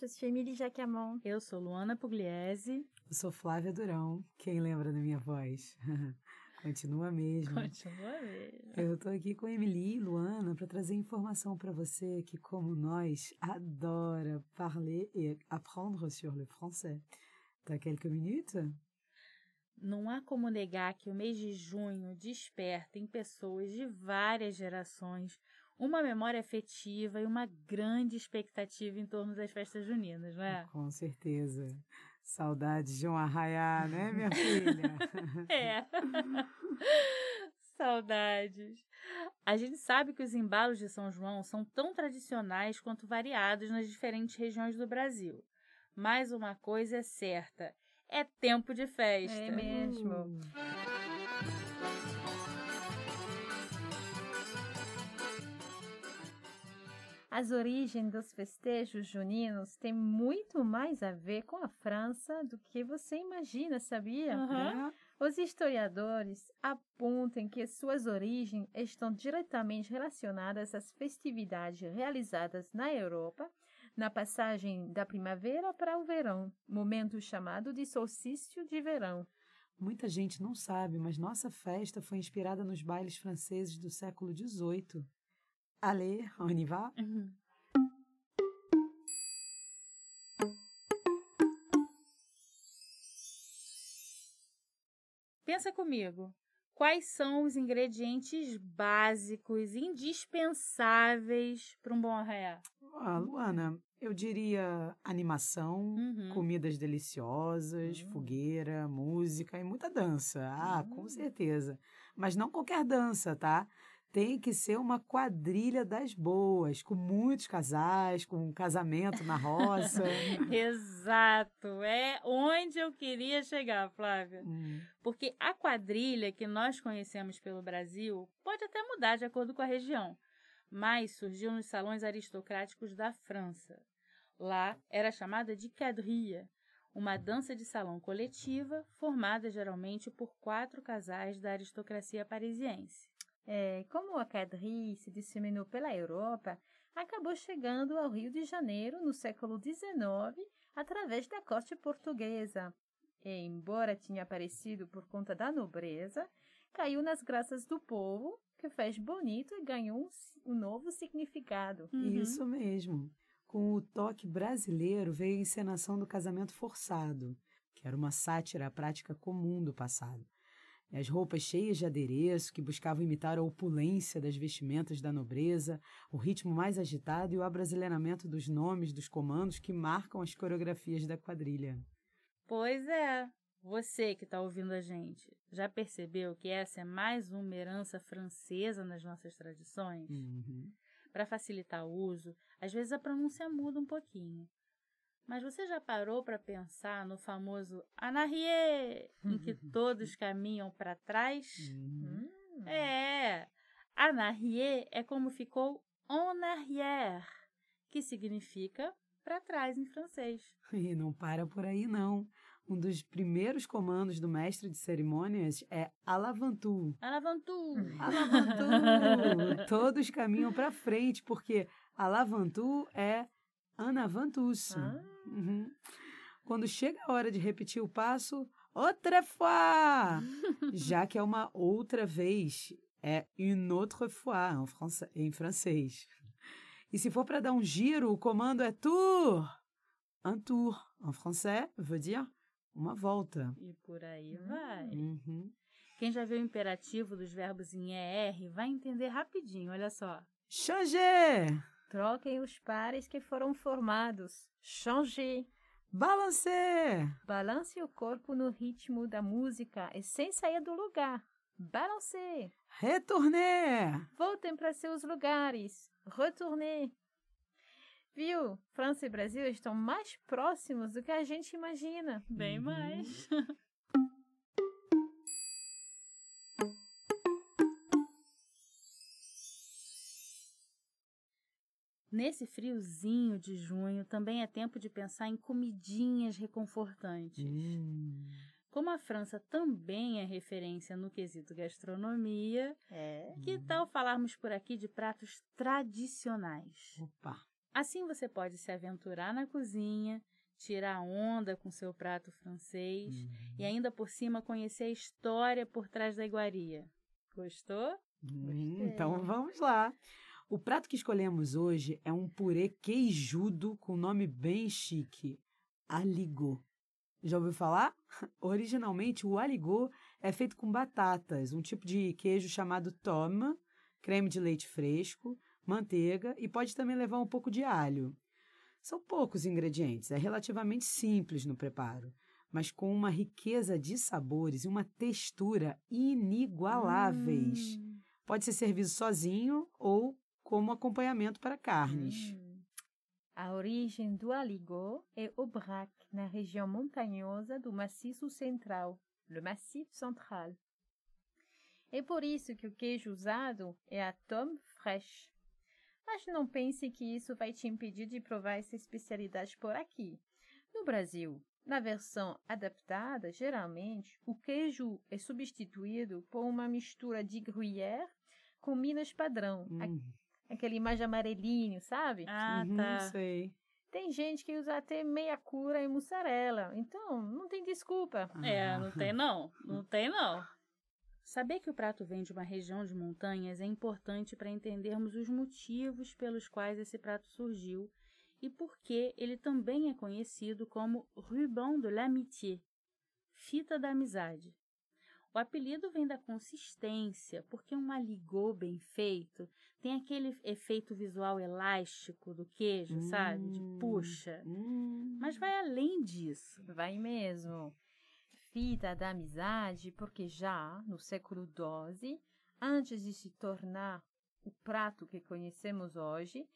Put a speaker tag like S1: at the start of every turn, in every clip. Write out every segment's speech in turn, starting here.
S1: Je suis Émilie Jacamon.
S2: Eu sou Luana Pugliese.
S3: Eu sou Flávia Durão. Quem lembra da minha voz? Continua mesmo.
S2: Continua mesmo.
S3: Eu tô aqui com a Emily e Luana para trazer informação para você que, como nós, adora parler et apprendre sur le français. T'as quelques minutes?
S2: Não há como negar que o mês de junho desperta em pessoas de várias gerações uma memória afetiva e uma grande expectativa em torno das festas juninas, não é?
S3: Com certeza. Saudades de um arraiá, né, minha filha?
S2: É. Saudades. A gente sabe que os embalos de São João são tão tradicionais quanto variados nas diferentes regiões do Brasil. Mas uma coisa é certa: é tempo de festa.
S1: É mesmo. As origens dos festejos juninos têm muito mais a ver com a França do que você imagina, sabia?
S2: Aham.
S1: Os historiadores apontam que suas origens estão diretamente relacionadas às festividades realizadas na Europa na passagem da primavera para o verão, momento chamado de solstício de verão.
S3: Muita gente não sabe, mas nossa festa foi inspirada nos bailes franceses do século XVIII. Allez, on y va?
S2: Uhum. Pensa comigo. Quais são os ingredientes básicos, indispensáveis para um bom arraiá?
S3: Ah, Luana, eu diria animação,
S2: Uhum.
S3: comidas deliciosas, fogueira, música e muita dança. Ah, com certeza. Mas não qualquer dança, tá? Tem que ser uma quadrilha das boas, com muitos casais, com um casamento na roça.
S2: Exato, é onde eu queria chegar, Flávia.
S3: Hum,
S2: Porque a quadrilha que nós conhecemos pelo Brasil pode até mudar de acordo com a região, mas surgiu nos salões aristocráticos da França. Lá era chamada de quadrille, uma dança de salão coletiva formada geralmente por quatro casais da aristocracia parisiense.
S1: É, como a quadrille se disseminou pela Europa, acabou chegando ao Rio de Janeiro no século XIX através da corte portuguesa. E, embora tinha aparecido por conta da nobreza, caiu nas graças do povo, que fez bonito e ganhou um, um novo significado.
S3: Isso mesmo. Com o toque brasileiro veio a encenação do casamento forçado, que era uma sátira à prática comum do passado. As roupas cheias de adereço, que buscavam imitar a opulência das vestimentas da nobreza, o ritmo mais agitado e o abrasileiramento dos nomes dos comandos que marcam as coreografias da quadrilha.
S2: Pois é, você que está ouvindo a gente, já percebeu que essa é mais uma herança francesa nas nossas tradições?
S3: Uhum.
S2: Para facilitar o uso, às vezes a pronúncia muda um pouquinho. Mas você já parou para pensar no famoso en arrière, em que todos caminham para trás?
S3: Uhum.
S2: É, en arrière é como ficou en arrière, que significa para trás em francês.
S3: E não para por aí, não. Um dos primeiros comandos do mestre de cerimônias é alavantu.
S2: En avant-tout.
S3: Alavantu! Todos caminham para frente, porque alavantu é anavantus.
S1: Ah.
S3: Uhum. Quando chega a hora de repetir o passo, outra fois! Já que é uma outra vez, é une autre fois em francês. E se for para dar um giro, o comando é tour. Un tour, en français, veut dire uma volta.
S2: E por aí vai.
S3: Uhum.
S2: Quem já viu o imperativo dos verbos em ER vai entender rapidinho, olha só.
S3: Changer!
S1: Troquem os pares que foram formados. Changer.
S3: Balance!
S1: Balance o corpo no ritmo da música e sem sair do lugar. Balance!
S3: Retourner!
S1: Voltem para seus lugares. Retourner! Viu? França e Brasil estão mais próximos do que a gente imagina.
S2: Bem
S3: Uhum.
S2: mais. Nesse friozinho de junho, também é tempo de pensar em comidinhas reconfortantes.
S3: Hum.
S2: Como a França também é referência no quesito gastronomia,
S1: É.
S2: que tal falarmos por aqui de pratos tradicionais?
S3: Opa!
S2: Assim você pode se aventurar na cozinha, tirar onda com seu prato francês e ainda por cima conhecer a história por trás da iguaria. Gostou?
S3: Hum, então vamos lá. O prato que escolhemos hoje é um purê queijudo com nome bem chique, aligot. Já ouviu falar? Originalmente, o aligot é feito com batatas, um tipo de queijo chamado tome, creme de leite fresco, manteiga e pode também levar um pouco de alho. São poucos ingredientes, é relativamente simples no preparo, mas com uma riqueza de sabores e uma textura inigualáveis.
S2: Hum,
S3: Pode ser servido sozinho ou como acompanhamento para carnes.
S1: Hum. A origem do aligot é Aubrac, na região montanhosa do Maciço Central, le Massif Central. É por isso que o queijo usado é a tome fraîche. Mas não pense que isso vai te impedir de provar essa especialidade por aqui. No Brasil, na versão adaptada, geralmente, o queijo é substituído por uma mistura de gruyère com Minas padrão,
S3: Hum,
S1: aquele mais amarelinho, sabe?
S2: Ah,
S3: uhum,
S2: tá.
S3: sei.
S1: Tem gente que usa até meia cura e mussarela, então não tem desculpa.
S2: É,
S3: Ah.
S2: não tem não. Não tem não. Saber que o prato vem de uma região de montanhas é importante para entendermos os motivos pelos quais esse prato surgiu e por que ele também é conhecido como ruban de l'amitié, fita da amizade. O apelido vem da consistência, porque um aligot bem feito tem aquele efeito visual elástico do queijo, sabe? De
S3: Hum.
S2: puxa.
S3: Hum.
S2: Mas vai além disso.
S1: Vai mesmo. Fita da amizade, porque já no século XII, antes de se tornar o prato que conhecemos hoje,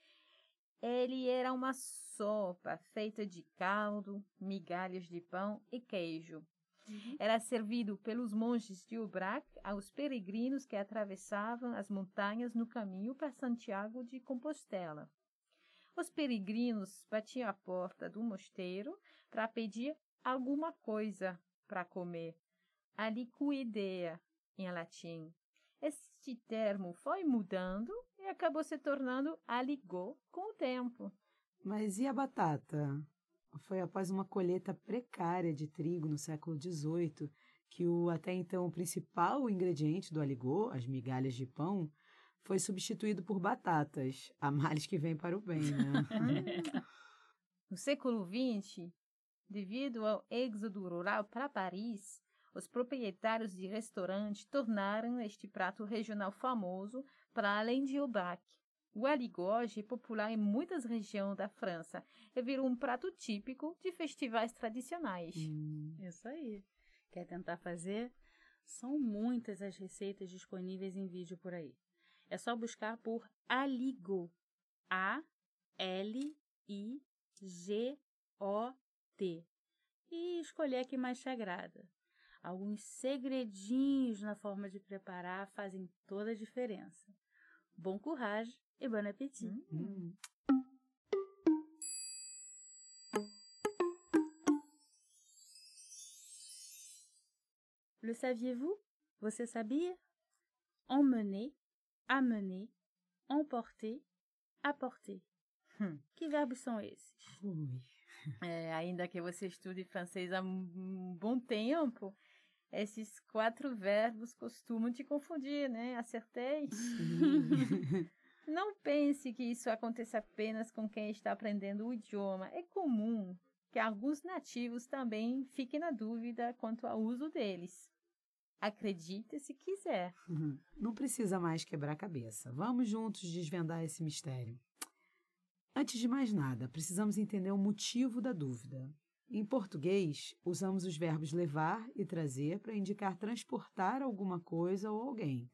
S1: ele era uma sopa feita de caldo, migalhas de pão e queijo. Era servido pelos monges de Aubrac aos peregrinos que atravessavam as montanhas no caminho para Santiago de Compostela. Os peregrinos batiam à porta do mosteiro para pedir alguma coisa para comer. Aliquidea, em latim. Este termo foi mudando e acabou se tornando aligot com o tempo.
S3: Mas e a batata? Foi após uma colheita precária de trigo no século XVIII que o até então principal ingrediente do aligot, as migalhas de pão, foi substituído por batatas, a males que vem para o bem, né?
S1: No século XX, devido ao êxodo rural para Paris, os proprietários de restaurantes tornaram este prato regional famoso para além de Aubrac. O aligot hoje é popular em muitas regiões da França e virou um prato típico de festivais tradicionais.
S3: Hum,
S2: Isso aí. Quer tentar fazer? São muitas as receitas disponíveis em vídeo por aí. É só buscar por Aligot. A L I G O T. E escolher a que mais te agrada. Alguns segredinhos na forma de preparar fazem toda a diferença. Bom courage e bon appétit.
S3: hum.
S2: Le saviez-vous? Você sabia? Emmener, amener, emporter, apporter.
S1: Hum.
S2: Que verbos são esses?
S1: É, ainda que você estude francês há um um bom tempo, esses quatro verbos costumam te confundir, né? Acertei? Não pense que isso aconteça apenas com quem está aprendendo o idioma. É comum que alguns nativos também fiquem na dúvida quanto ao uso deles. Acredite se quiser.
S3: Uhum. Não precisa mais quebrar a cabeça. Vamos juntos desvendar esse mistério. Antes de mais nada, precisamos entender o motivo da dúvida. Em português, usamos os verbos levar e trazer para indicar transportar alguma coisa ou alguém.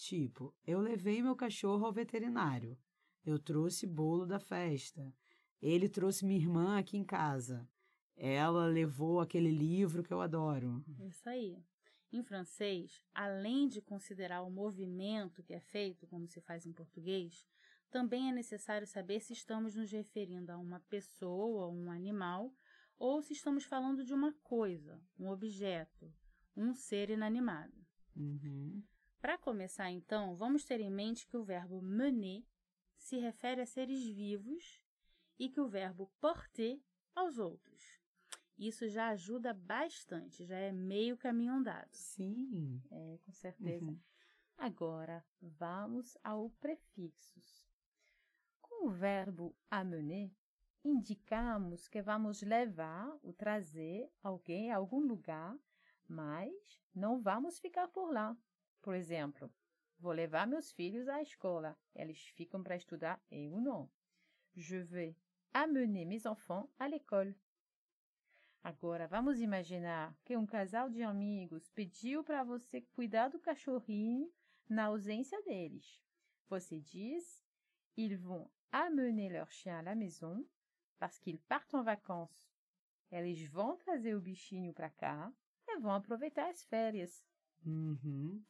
S3: Tipo, eu levei meu cachorro ao veterinário. Eu trouxe bolo da festa. Ele trouxe minha irmã aqui em casa. Ela levou aquele livro que eu adoro.
S2: Isso aí. Em francês, além de considerar o movimento que é feito, como se faz em português, também é necessário saber se estamos nos referindo a uma pessoa ou um animal ou se estamos falando de uma coisa, um objeto, um ser inanimado.
S3: Uhum.
S2: Para começar, então, vamos ter em mente que o verbo mener se refere a seres vivos e que o verbo porter aos outros. Isso já ajuda bastante, já é meio caminho andado.
S3: Sim.
S1: É, com certeza.
S3: Uhum.
S1: Agora, vamos ao prefixos. Com o verbo amener, indicamos que vamos levar ou trazer alguém a algum lugar, mas não vamos ficar por lá. Por exemplo, vou levar meus filhos à escola. Eles ficam para estudar, eu não. Je vais amener mes enfants à l'école. Agora, vamos imaginar que um casal de amigos pediu para você cuidar do cachorrinho na ausência deles. Você diz: Ils vont amener leur chien à la maison parce qu'ils partent en vacances. Eles vão trazer o bichinho para cá e vão aproveitar as férias.
S3: Uhum.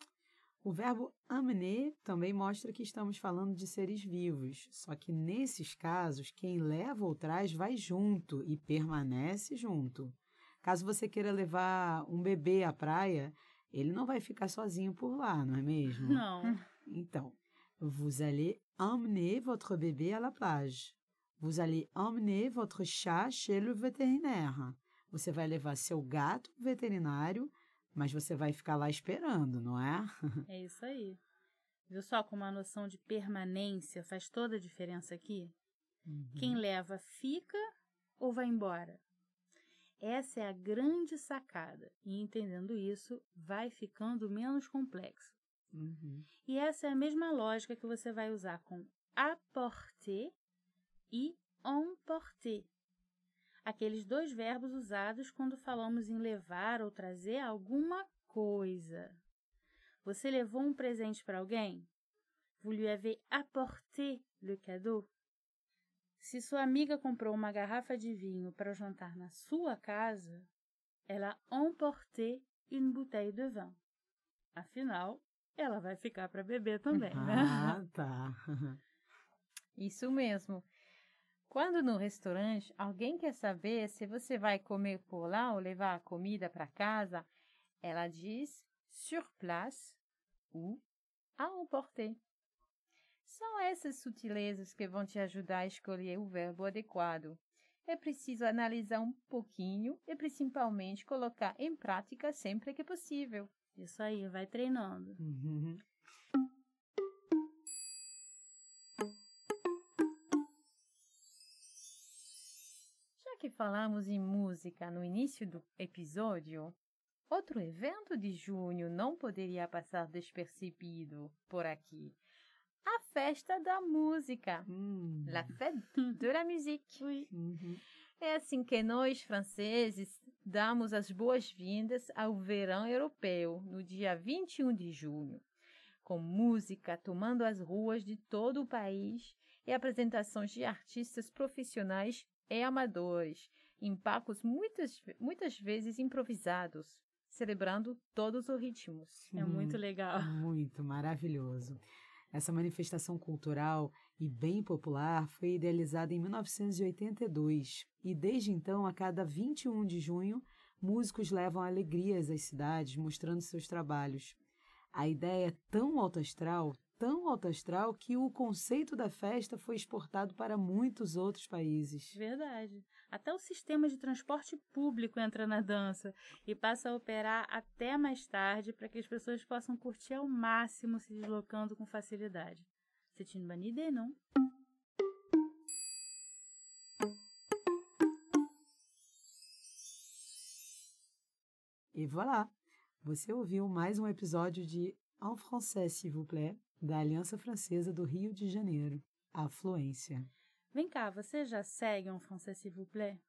S3: O verbo amener também mostra que estamos falando de seres vivos, só que nesses casos, quem leva ou traz vai junto e permanece junto. Caso você queira levar um bebê à praia, ele não vai ficar sozinho por lá, não é mesmo?
S2: Não.
S3: Então, vous allez emmener votre bébé à la plage. Vous allez emmener votre chat chez le vétérinaire. Você vai levar seu gato ao veterinário, mas você vai ficar lá esperando, não é?
S2: É isso aí. Viu só como a noção de permanência faz toda a diferença aqui? Quem leva fica ou vai embora? Essa é a grande sacada, e entendendo isso, vai ficando menos complexo.
S3: Uhum.
S2: E essa é a mesma lógica que você vai usar com apporter e emporter. Aqueles dois verbos usados quando falamos em levar ou trazer alguma coisa. Você levou um presente para alguém? Vous lui avez apporté le cadeau? Se sua amiga comprou uma garrafa de vinho para o jantar na sua casa, ela emporté une bouteille de vin. Afinal, ela vai ficar para beber também, né?
S3: Ah, tá.
S1: Isso mesmo. Quando no restaurante alguém quer saber se você vai comer por lá ou levar a comida para casa, ela diz sur place ou à emporter. São essas sutilezas que vão te ajudar a escolher o verbo adequado. É preciso analisar um pouquinho e principalmente colocar em prática sempre que possível.
S2: Isso aí, vai treinando.
S3: Uhum.
S1: Que falamos em música no início do episódio, outro evento de junho não poderia passar despercebido por aqui. A festa da música.
S3: Hum.
S1: La fête de la musique.
S3: Uhum.
S1: É assim que nós, franceses, damos as boas-vindas ao verão europeu no dia 21 de junho, com música tomando as ruas de todo o país e apresentações de artistas profissionais e amadores, em palcos muitas, muitas vezes improvisados, celebrando todos os ritmos.
S2: É muito legal.
S3: Muito maravilhoso. Essa manifestação cultural e bem popular foi idealizada em 1982 e desde então, a cada 21 de junho, músicos levam alegrias às cidades mostrando seus trabalhos. A ideia é tão alto astral, tão alto astral, que o conceito da festa foi exportado para muitos outros países.
S2: Verdade. Até o sistema de transporte público entra na dança e passa a operar até mais tarde para que as pessoas possam curtir ao máximo se deslocando com facilidade. C'est une bonne idée, não?
S3: E voilà! Você ouviu mais um episódio de En français, s'il vous plaît, da Aliança Francesa do Rio de Janeiro, a Fluência.
S2: Vem cá, você já segue um français s'il vous plaît?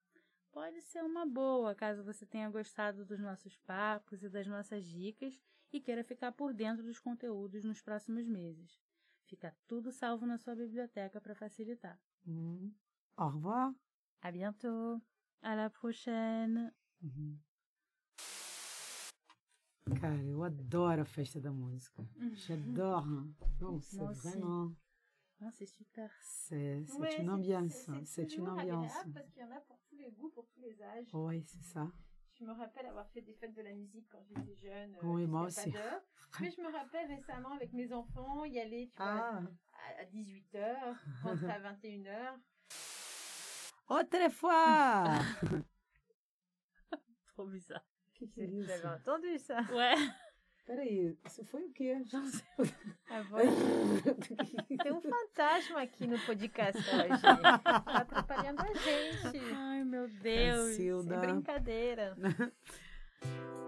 S2: pode ser uma boa caso você tenha gostado dos nossos papos e das nossas dicas e queira ficar por dentro dos conteúdos nos próximos meses. Fica tudo salvo na sua biblioteca para facilitar.
S3: Hum. Au revoir.
S1: À bientôt.
S2: À la prochaine.
S3: Uhum. Cara, eu adoro a festa da música. J'adore. C'est
S2: Moi
S3: vraiment.
S2: Ah, c'est super.
S3: C'est
S1: Ouais,
S3: une ambiance.
S1: c'est-
S3: une ambiance.
S1: Parce qu'il y en a pour tous les goûts, pour tous les âges.
S3: Oui, c'est ça?
S1: Je me rappelle avoir fait des fêtes de la musique quand j'étais jeune. euh,
S3: Oui, moi aussi.
S1: Mais je me rappelle récemment avec mes enfants y aller, tu
S3: Ah,
S1: vois, à, 18h, rentrer à 21h.
S3: outra fois!
S2: Trop bizarre.
S3: Que que é isso?
S1: entendu ça
S2: Ouais.
S3: Peraí, isso foi o quê?
S1: A voz. Tem um fantasma aqui no podcast hoje. Tá atrapalhando a gente.
S2: Ai, meu Deus.
S1: Sem
S3: Cacilda.
S1: brincadeira.